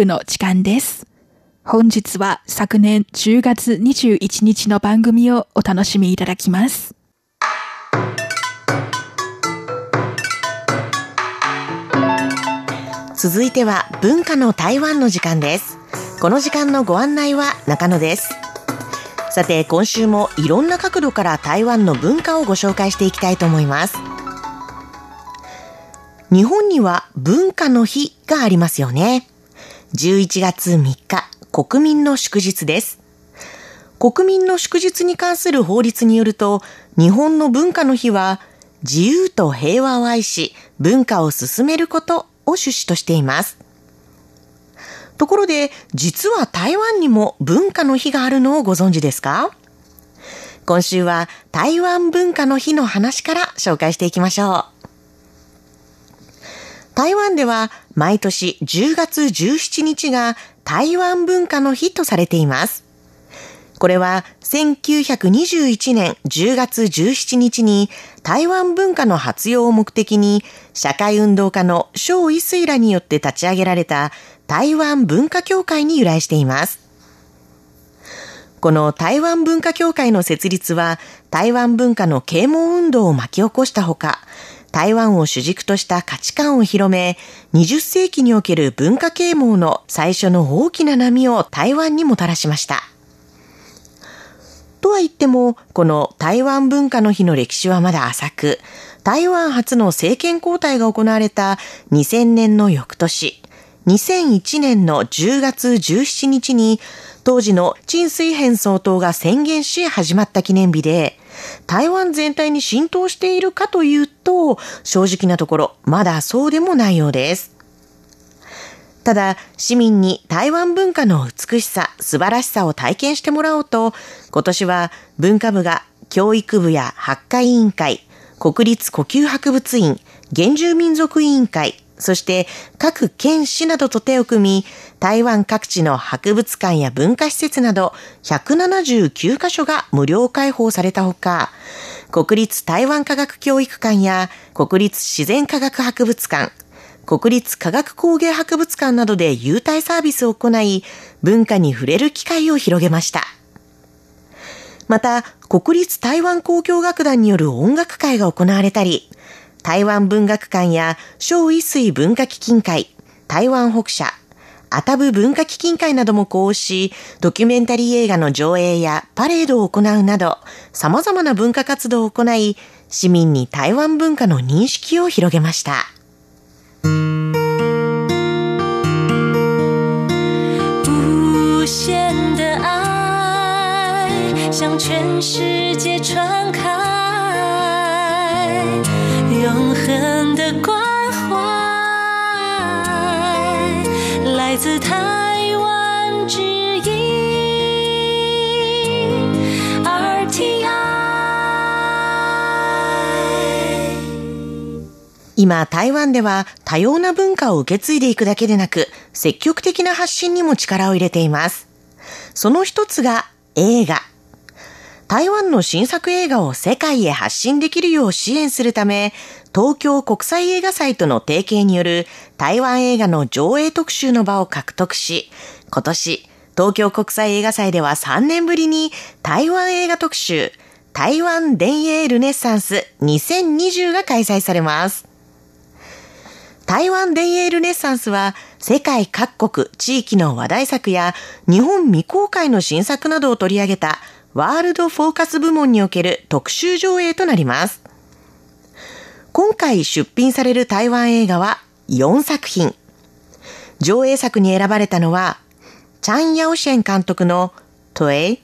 部の時間です。本日は昨年10月21日の番組をお楽しみいただきます。続いては文化の台湾の時間です。この時間のご案内は中野です。さて、今週もいろんな角度から台湾の文化をご紹介していきたいと思います。日本には文化の日がありますよね。11月3日、国民の祝日です。国民の祝日に関する法律によると、日本の文化の日は、自由と平和を愛し、文化を進めることを趣旨としています。ところで、実は台湾にも文化の日があるのをご存知ですか？今週は台湾文化の日の話から紹介していきましょう。台湾では毎年10月17日が台湾文化の日とされています。これは1921年10月17日に台湾文化の発揚を目的に社会運動家の小一水らによって立ち上げられた台湾文化協会に由来しています。この台湾文化協会の設立は台湾文化の啓蒙運動を巻き起こしたほか、台湾を主軸とした価値観を広め、20世紀における文化啓蒙の最初の大きな波を台湾にもたらしました。とは言っても、この台湾文化の日の歴史はまだ浅く、台湾初の政権交代が行われた2000年の翌年、2001年の10月17日に、当時の陳水扁総統が宣言し始まった記念日で、台湾全体に浸透しているかというと、正直なところ、まだそうでもないようです。ただ、市民に台湾文化の美しさ、素晴らしさを体験してもらおうと、今年は文化部が教育部や発火委員会、国立呼吸博物院、原住民族委員会、そして各県市などと手を組み、台湾各地の博物館や文化施設など179カ所が無料開放されたほか、国立台湾科学教育館や国立自然科学博物館、国立科学工芸博物館などで優待サービスを行い、文化に触れる機会を広げました。また、国立台湾交響楽団による音楽会が行われたり、台湾文学館や小一水文化基金会、台湾北社、アタブ文化基金会なども講し、ドキュメンタリー映画の上映やパレードを行うなど、様々な文化活動を行い、市民に台湾文化の認識を広げました。全世界传开，永恒的关怀来自台湾之音 RTI。今、台湾では多様な文化を受け継いでいくだけでなく、積極的な発信にも力を入れています。その一つが映画。台湾の新作映画を世界へ発信できるよう支援するため、東京国際映画祭との提携による台湾映画の上映特集の場を獲得し、今年、東京国際映画祭では3年ぶりに台湾映画特集、台湾電影ルネッサンス2020が開催されます。台湾電影ルネッサンスは世界各国地域の話題作や日本未公開の新作などを取り上げたワールドフォーカス部門における特集上映となります。今回出品される台湾映画は4作品。上映作に選ばれたのは、チャン・ヤオシェン監督のトエイ、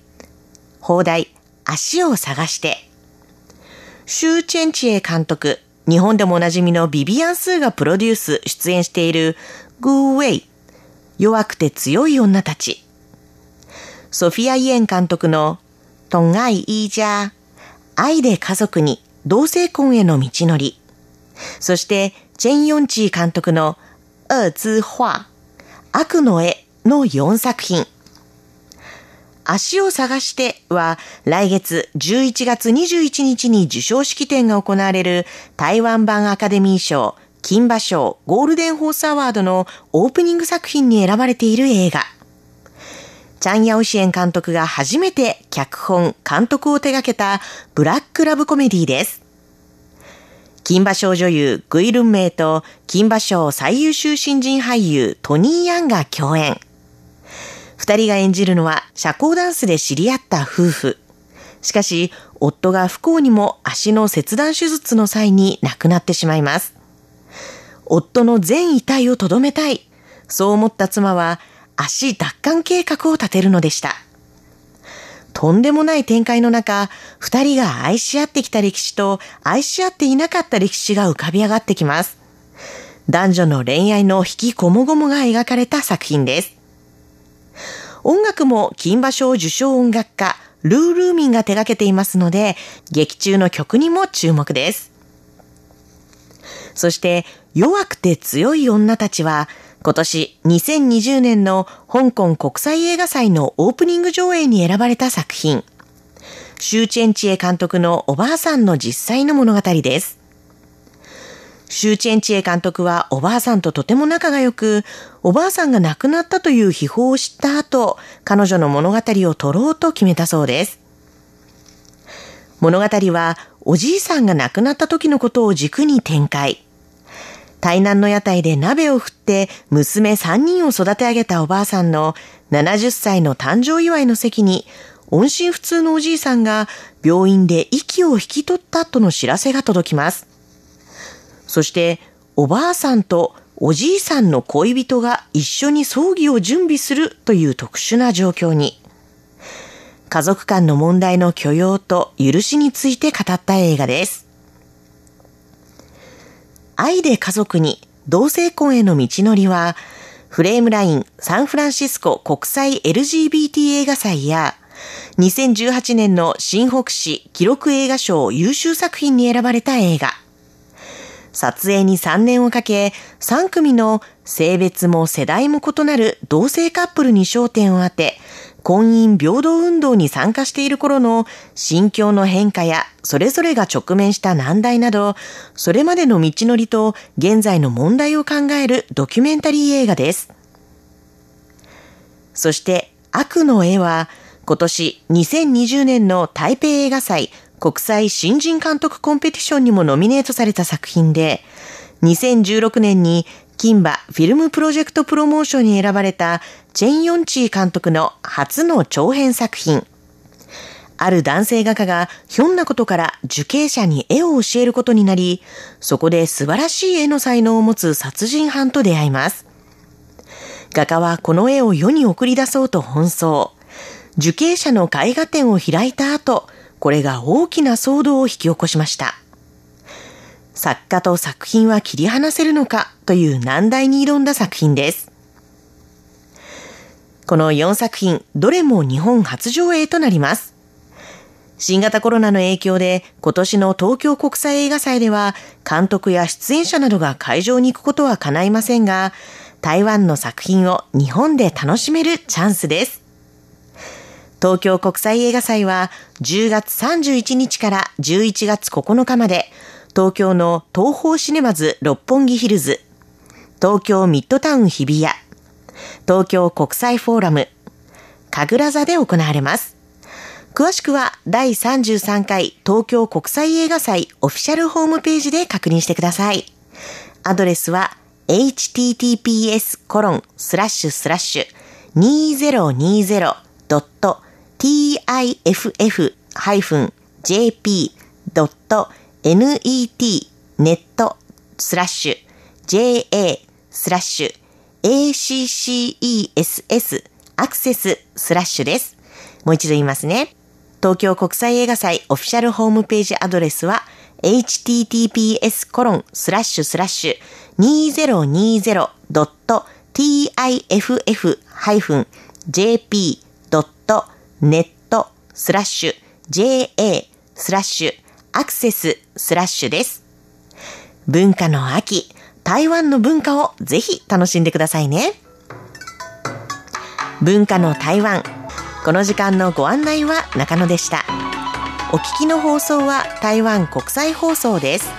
放題、足を探して、シュー・チェンチエ監督、日本でもおなじみのビビアン・スーがプロデュース、出演しているグーウェイ、弱くて強い女たち。ソフィア・イエン監督のトンアイ・イージャー、愛で家族に同性婚への道のり。そして、チェン・ヨンチー監督の恶之画、悪の絵の4作品。足を探しては来月11月21日に授賞式典が行われる台湾版アカデミー賞金馬賞ゴールデンホースアワードのオープニング作品に選ばれている映画。チャン・ヤオシエン監督が初めて脚本、監督を手掛けたブラックラブコメディです。金馬賞女優グイルンメイと金馬賞最優秀新人俳優トニー・ヤンが共演。二人が演じるのは社交ダンスで知り合った夫婦。しかし、夫が不幸にも足の切断手術の際に亡くなってしまいます。夫の全遺体をとどめたい。そう思った妻は足奪還計画を立てるのでした。とんでもない展開の中、二人が愛し合ってきた歴史と愛し合っていなかった歴史が浮かび上がってきます。男女の恋愛の引きこもごもが描かれた作品です。音楽も金馬賞受賞音楽家、ルー・ルーミンが手掛けていますので、劇中の曲にも注目です。そして、弱くて強い女たちは、今年2020年の香港国際映画祭のオープニング上映に選ばれた作品。シューチェンチエ監督のおばあさんの実際の物語です。シューチェンチエ監督はおばあさんととても仲が良く、おばあさんが亡くなったという秘宝を知った後、彼女の物語を撮ろうと決めたそうです。物語はおじいさんが亡くなった時のことを軸に展開。台南の屋台で鍋を振って娘3人を育て上げたおばあさんの70歳の誕生祝いの席に音信不通のおじいさんが病院で息を引き取ったとの知らせが届きます。そしておばあさんとおじいさんの恋人が一緒に葬儀を準備するという特殊な状況に家族間の問題の許容と許しについて語った映画です。愛で家族に同性婚への道のりは、フレームラインサンフランシスコ国際 LGBT 映画祭や、2018年の新北市記録映画賞優秀作品に選ばれた映画。撮影に3年をかけ、3組の性別も世代も異なる同性カップルに焦点を当て、婚姻平等運動に参加している頃の心境の変化やそれぞれが直面した難題など、それまでの道のりと現在の問題を考えるドキュメンタリー映画です。そして悪の絵は今年2020年の台北映画祭国際新人監督コンペティションにもノミネートされた作品で、2016年に金馬フィルムプロジェクトプロモーションに選ばれたチェン・ヨンチー監督の初の長編作品。ある男性画家がひょんなことから受刑者に絵を教えることになり、そこで素晴らしい絵の才能を持つ殺人犯と出会います。画家はこの絵を世に送り出そうと奔走。受刑者の絵画展を開いた後、これが大きな騒動を引き起こしました。作家と作品は切り離せるのか？という難題に挑んだ作品です。この4作品、どれも日本初上映となります。新型コロナの影響で今年の東京国際映画祭では監督や出演者などが会場に行くことは叶いませんが、台湾の作品を日本で楽しめるチャンスです。東京国際映画祭は10月31日から11月9日まで東京の東方シネマズ六本木ヒルズ、東京ミッドタウン日比谷、東京国際フォーラム、神楽座で行われます。詳しくは第33回東京国際映画祭オフィシャルホームページで確認してください。アドレスは https コロンスラッシュスラッシュ 2020.tiff-jp.com net ネットスラッシュ ja スラッシュ access, アクセススラッシュです。もう一度言いますね。東京国際映画祭オフィシャルホームページアドレスは https コロンスラッシュスラッシュ 2020.tiff-jp.net スラッシュ ja スラッシュアクセススラッシュです。文化の秋、台湾の文化をぜひ楽しんでくださいね。文化の台湾。この時間のご案内は中野でした。お聞きの放送は台湾国際放送です。